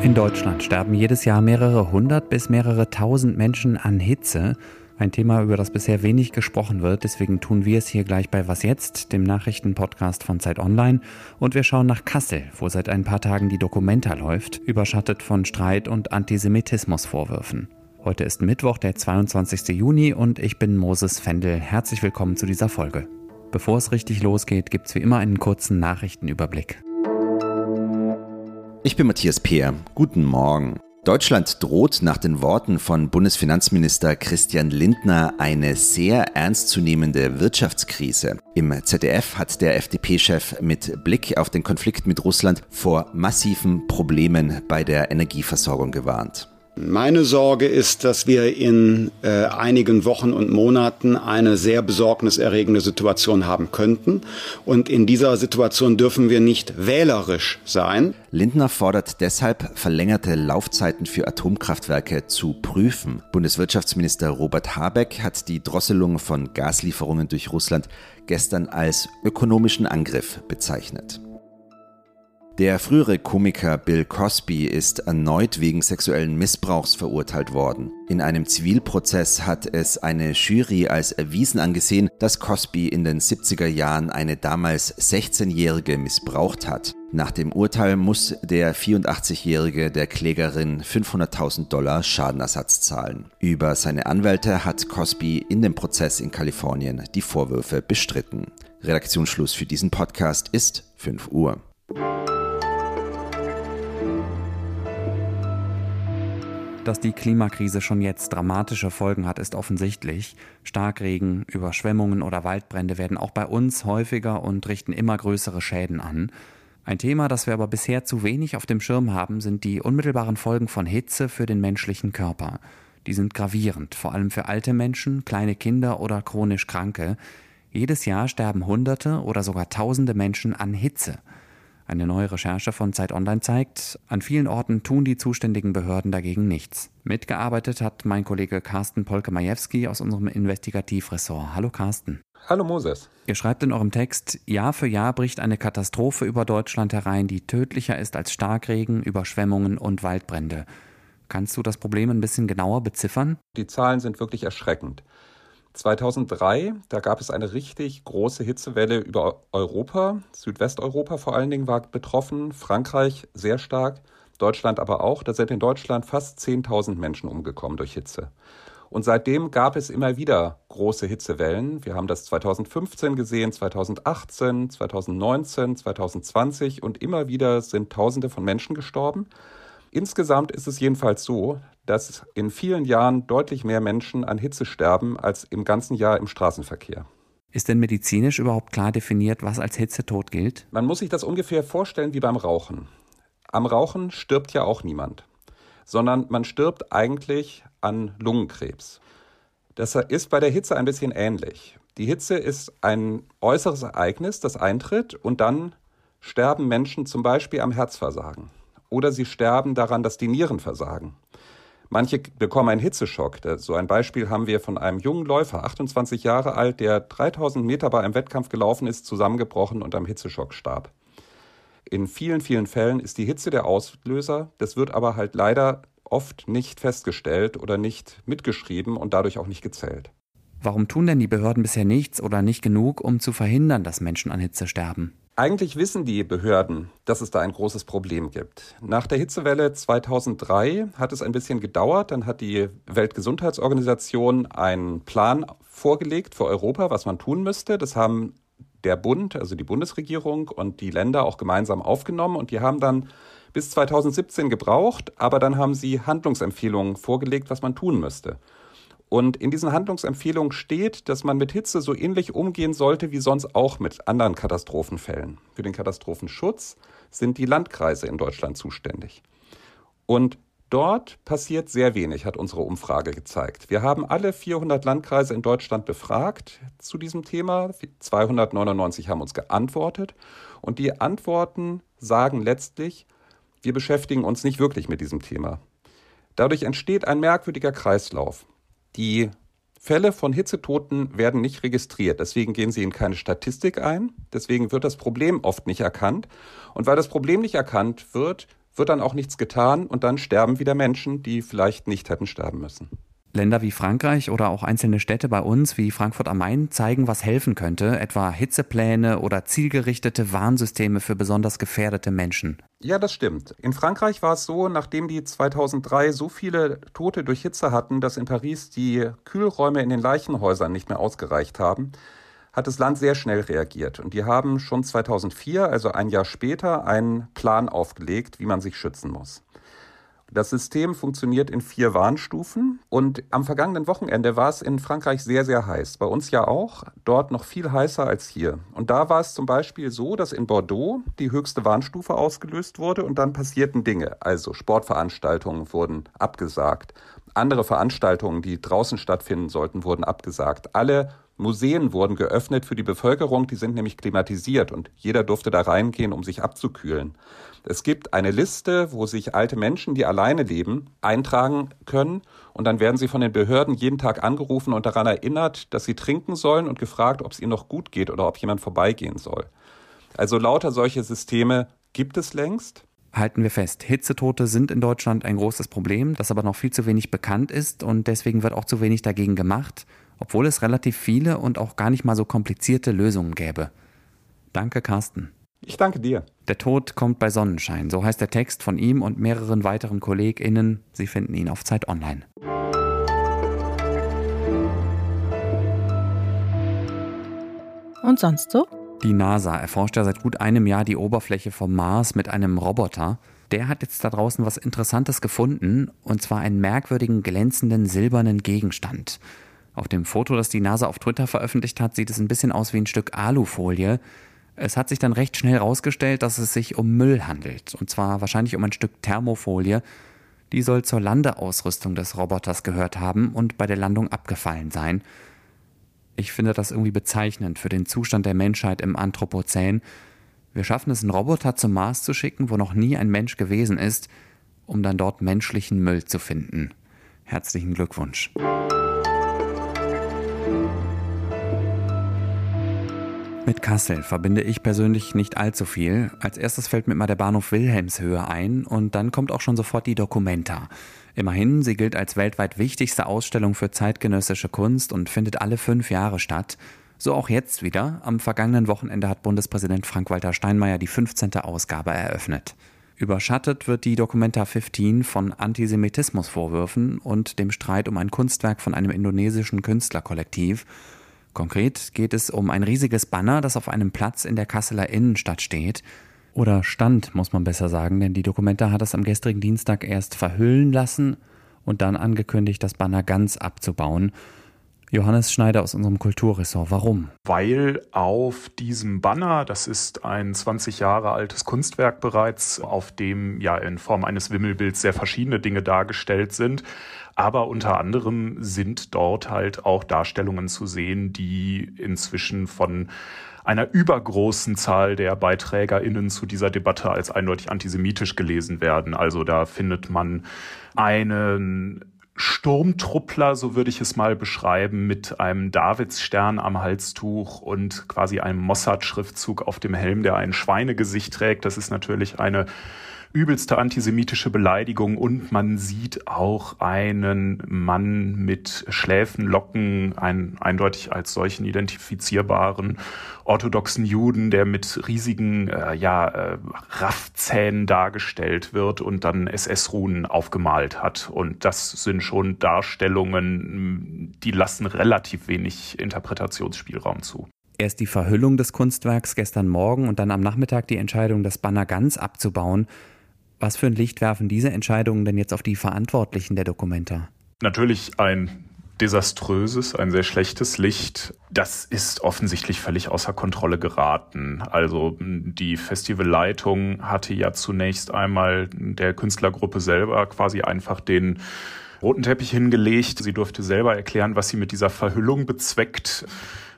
In Deutschland sterben jedes Jahr mehrere hundert bis mehrere tausend Menschen an Hitze. Ein Thema, über das bisher wenig gesprochen wird. Deswegen tun wir es hier gleich bei Was Jetzt, dem Nachrichtenpodcast von Zeit Online. Und wir schauen nach Kassel, wo seit ein paar Tagen die Dokumenta läuft, überschattet von Streit und Antisemitismusvorwürfen. Heute ist Mittwoch, der 22. Juni und ich bin Moses Fendel. Herzlich willkommen zu dieser Folge. Bevor es richtig losgeht, gibt es wie immer einen kurzen Nachrichtenüberblick. Ich bin Matthias Peer. Guten Morgen. Deutschland droht nach den Worten von Bundesfinanzminister Christian Lindner eine sehr ernstzunehmende Wirtschaftskrise. Im ZDF hat der FDP-Chef mit Blick auf den Konflikt mit Russland vor massiven Problemen bei der Energieversorgung gewarnt. Meine Sorge ist, dass wir in äh, einigen Wochen und Monaten eine sehr besorgniserregende Situation haben könnten. Und in dieser Situation dürfen wir nicht wählerisch sein. Lindner fordert deshalb, verlängerte Laufzeiten für Atomkraftwerke zu prüfen. Bundeswirtschaftsminister Robert Habeck hat die Drosselung von Gaslieferungen durch Russland gestern als ökonomischen Angriff bezeichnet. Der frühere Komiker Bill Cosby ist erneut wegen sexuellen Missbrauchs verurteilt worden. In einem Zivilprozess hat es eine Jury als erwiesen angesehen, dass Cosby in den 70er Jahren eine damals 16-Jährige missbraucht hat. Nach dem Urteil muss der 84-Jährige der Klägerin 500.000 Dollar Schadenersatz zahlen. Über seine Anwälte hat Cosby in dem Prozess in Kalifornien die Vorwürfe bestritten. Redaktionsschluss für diesen Podcast ist 5 Uhr. Dass die Klimakrise schon jetzt dramatische Folgen hat, ist offensichtlich. Starkregen, Überschwemmungen oder Waldbrände werden auch bei uns häufiger und richten immer größere Schäden an. Ein Thema, das wir aber bisher zu wenig auf dem Schirm haben, sind die unmittelbaren Folgen von Hitze für den menschlichen Körper. Die sind gravierend, vor allem für alte Menschen, kleine Kinder oder chronisch Kranke. Jedes Jahr sterben Hunderte oder sogar Tausende Menschen an Hitze. Eine neue Recherche von Zeit Online zeigt, an vielen Orten tun die zuständigen Behörden dagegen nichts. Mitgearbeitet hat mein Kollege Carsten Polke-Majewski aus unserem Investigativressort. Hallo Carsten. Hallo Moses. Ihr schreibt in eurem Text, Jahr für Jahr bricht eine Katastrophe über Deutschland herein, die tödlicher ist als Starkregen, Überschwemmungen und Waldbrände. Kannst du das Problem ein bisschen genauer beziffern? Die Zahlen sind wirklich erschreckend. 2003, da gab es eine richtig große Hitzewelle über Europa. Südwesteuropa vor allen Dingen war betroffen, Frankreich sehr stark, Deutschland aber auch. Da sind in Deutschland fast 10.000 Menschen umgekommen durch Hitze. Und seitdem gab es immer wieder große Hitzewellen. Wir haben das 2015 gesehen, 2018, 2019, 2020 und immer wieder sind Tausende von Menschen gestorben. Insgesamt ist es jedenfalls so, dass in vielen Jahren deutlich mehr Menschen an Hitze sterben als im ganzen Jahr im Straßenverkehr. Ist denn medizinisch überhaupt klar definiert, was als Hitzetod gilt? Man muss sich das ungefähr vorstellen wie beim Rauchen. Am Rauchen stirbt ja auch niemand, sondern man stirbt eigentlich an Lungenkrebs. Das ist bei der Hitze ein bisschen ähnlich. Die Hitze ist ein äußeres Ereignis, das eintritt und dann sterben Menschen zum Beispiel am Herzversagen oder sie sterben daran, dass die Nieren versagen. Manche bekommen einen Hitzeschock. So ein Beispiel haben wir von einem jungen Läufer, 28 Jahre alt, der 3000 Meter bei einem Wettkampf gelaufen ist, zusammengebrochen und am Hitzeschock starb. In vielen, vielen Fällen ist die Hitze der Auslöser. Das wird aber halt leider oft nicht festgestellt oder nicht mitgeschrieben und dadurch auch nicht gezählt. Warum tun denn die Behörden bisher nichts oder nicht genug, um zu verhindern, dass Menschen an Hitze sterben? Eigentlich wissen die Behörden, dass es da ein großes Problem gibt. Nach der Hitzewelle 2003 hat es ein bisschen gedauert. Dann hat die Weltgesundheitsorganisation einen Plan vorgelegt für Europa, was man tun müsste. Das haben der Bund, also die Bundesregierung und die Länder auch gemeinsam aufgenommen und die haben dann bis 2017 gebraucht, aber dann haben sie Handlungsempfehlungen vorgelegt, was man tun müsste. Und in diesen Handlungsempfehlungen steht, dass man mit Hitze so ähnlich umgehen sollte wie sonst auch mit anderen Katastrophenfällen. Für den Katastrophenschutz sind die Landkreise in Deutschland zuständig. Und dort passiert sehr wenig, hat unsere Umfrage gezeigt. Wir haben alle 400 Landkreise in Deutschland befragt zu diesem Thema. 299 haben uns geantwortet. Und die Antworten sagen letztlich, wir beschäftigen uns nicht wirklich mit diesem Thema. Dadurch entsteht ein merkwürdiger Kreislauf. Die Fälle von Hitzetoten werden nicht registriert, deswegen gehen sie in keine Statistik ein, deswegen wird das Problem oft nicht erkannt. Und weil das Problem nicht erkannt wird, wird dann auch nichts getan und dann sterben wieder Menschen, die vielleicht nicht hätten sterben müssen. Länder wie Frankreich oder auch einzelne Städte bei uns wie Frankfurt am Main zeigen, was helfen könnte, etwa Hitzepläne oder zielgerichtete Warnsysteme für besonders gefährdete Menschen. Ja, das stimmt. In Frankreich war es so, nachdem die 2003 so viele Tote durch Hitze hatten, dass in Paris die Kühlräume in den Leichenhäusern nicht mehr ausgereicht haben, hat das Land sehr schnell reagiert. Und die haben schon 2004, also ein Jahr später, einen Plan aufgelegt, wie man sich schützen muss. Das System funktioniert in vier Warnstufen und am vergangenen Wochenende war es in Frankreich sehr, sehr heiß. Bei uns ja auch, dort noch viel heißer als hier. Und da war es zum Beispiel so, dass in Bordeaux die höchste Warnstufe ausgelöst wurde und dann passierten Dinge. Also Sportveranstaltungen wurden abgesagt. Andere Veranstaltungen, die draußen stattfinden sollten, wurden abgesagt. Alle Museen wurden geöffnet für die Bevölkerung, die sind nämlich klimatisiert und jeder durfte da reingehen, um sich abzukühlen. Es gibt eine Liste, wo sich alte Menschen, die alleine leben, eintragen können und dann werden sie von den Behörden jeden Tag angerufen und daran erinnert, dass sie trinken sollen und gefragt, ob es ihnen noch gut geht oder ob jemand vorbeigehen soll. Also lauter solche Systeme gibt es längst. Halten wir fest, Hitzetote sind in Deutschland ein großes Problem, das aber noch viel zu wenig bekannt ist und deswegen wird auch zu wenig dagegen gemacht, obwohl es relativ viele und auch gar nicht mal so komplizierte Lösungen gäbe. Danke, Carsten. Ich danke dir. Der Tod kommt bei Sonnenschein, so heißt der Text von ihm und mehreren weiteren KollegInnen. Sie finden ihn auf Zeit Online. Und sonst so? Die NASA erforscht ja seit gut einem Jahr die Oberfläche vom Mars mit einem Roboter. Der hat jetzt da draußen was Interessantes gefunden, und zwar einen merkwürdigen glänzenden silbernen Gegenstand. Auf dem Foto, das die NASA auf Twitter veröffentlicht hat, sieht es ein bisschen aus wie ein Stück Alufolie. Es hat sich dann recht schnell herausgestellt, dass es sich um Müll handelt. Und zwar wahrscheinlich um ein Stück Thermofolie. Die soll zur Landeausrüstung des Roboters gehört haben und bei der Landung abgefallen sein. Ich finde das irgendwie bezeichnend für den Zustand der Menschheit im Anthropozän. Wir schaffen es, einen Roboter zum Mars zu schicken, wo noch nie ein Mensch gewesen ist, um dann dort menschlichen Müll zu finden. Herzlichen Glückwunsch. Mit Kassel verbinde ich persönlich nicht allzu viel. Als erstes fällt mir immer der Bahnhof Wilhelmshöhe ein und dann kommt auch schon sofort die Documenta. Immerhin, sie gilt als weltweit wichtigste Ausstellung für zeitgenössische Kunst und findet alle fünf Jahre statt. So auch jetzt wieder. Am vergangenen Wochenende hat Bundespräsident Frank-Walter Steinmeier die 15. Ausgabe eröffnet. Überschattet wird die Documenta 15 von Antisemitismusvorwürfen und dem Streit um ein Kunstwerk von einem indonesischen Künstlerkollektiv. Konkret geht es um ein riesiges Banner, das auf einem Platz in der Kasseler Innenstadt steht. Oder stand, muss man besser sagen, denn die Dokumenta hat es am gestrigen Dienstag erst verhüllen lassen und dann angekündigt, das Banner ganz abzubauen. Johannes Schneider aus unserem Kulturressort. Warum? Weil auf diesem Banner, das ist ein 20 Jahre altes Kunstwerk bereits, auf dem ja in Form eines Wimmelbilds sehr verschiedene Dinge dargestellt sind. Aber unter anderem sind dort halt auch Darstellungen zu sehen, die inzwischen von einer übergroßen Zahl der BeiträgerInnen zu dieser Debatte als eindeutig antisemitisch gelesen werden. Also da findet man einen Sturmtruppler, so würde ich es mal beschreiben, mit einem Davidsstern am Halstuch und quasi einem Mossad-Schriftzug auf dem Helm, der ein Schweinegesicht trägt. Das ist natürlich eine übelste antisemitische Beleidigung und man sieht auch einen Mann mit Schläfenlocken, einen eindeutig als solchen identifizierbaren orthodoxen Juden, der mit riesigen äh, ja, äh, Raffzähnen dargestellt wird und dann SS-Runen aufgemalt hat. Und das sind schon Darstellungen, die lassen relativ wenig Interpretationsspielraum zu. Erst die Verhüllung des Kunstwerks gestern Morgen und dann am Nachmittag die Entscheidung, das Banner ganz abzubauen. Was für ein Licht werfen diese Entscheidungen denn jetzt auf die Verantwortlichen der Dokumenta? Natürlich ein desaströses, ein sehr schlechtes Licht. Das ist offensichtlich völlig außer Kontrolle geraten. Also die Festivalleitung hatte ja zunächst einmal der Künstlergruppe selber quasi einfach den roten Teppich hingelegt. Sie durfte selber erklären, was sie mit dieser Verhüllung bezweckt.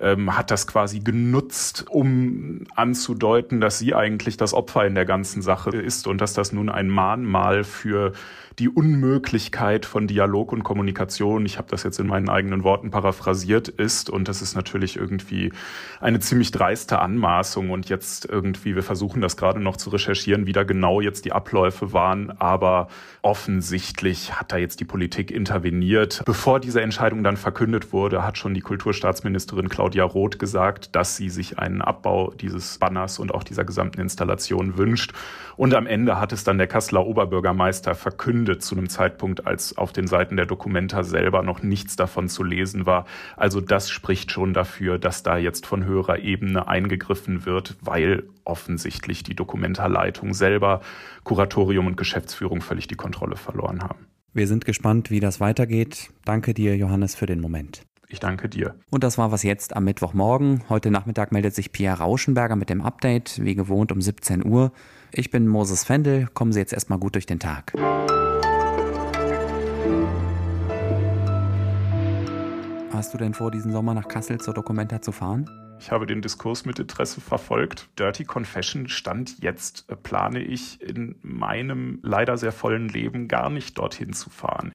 Ähm, hat das quasi genutzt, um anzudeuten, dass sie eigentlich das Opfer in der ganzen Sache ist und dass das nun ein Mahnmal für die Unmöglichkeit von Dialog und Kommunikation, ich habe das jetzt in meinen eigenen Worten paraphrasiert, ist. Und das ist natürlich irgendwie eine ziemlich dreiste Anmaßung. Und jetzt irgendwie, wir versuchen das gerade noch zu recherchieren, wie da genau jetzt die Abläufe waren. Aber offensichtlich hat da jetzt die Politik interveniert. Bevor diese Entscheidung dann verkündet wurde, hat schon die Kulturstaatsministerin Claudia Roth gesagt, dass sie sich einen Abbau dieses Banners und auch dieser gesamten Installation wünscht. Und am Ende hat es dann der Kasseler Oberbürgermeister verkündet, zu einem Zeitpunkt, als auf den Seiten der Dokumenta selber noch nichts davon zu lesen war. Also das spricht schon dafür, dass da jetzt von höherer Ebene eingegriffen wird, weil offensichtlich die Dokumenta-Leitung selber, Kuratorium und Geschäftsführung völlig die Kontrolle verloren haben. Wir sind gespannt, wie das weitergeht. Danke dir, Johannes, für den Moment. Ich danke dir. Und das war was jetzt am Mittwochmorgen. Heute Nachmittag meldet sich Pierre Rauschenberger mit dem Update, wie gewohnt um 17 Uhr. Ich bin Moses Fendel. Kommen Sie jetzt erstmal gut durch den Tag. Hast du denn vor, diesen Sommer nach Kassel zur Dokumenta zu fahren? Ich habe den Diskurs mit Interesse verfolgt. Dirty Confession stand jetzt, äh, plane ich in meinem leider sehr vollen Leben gar nicht dorthin zu fahren.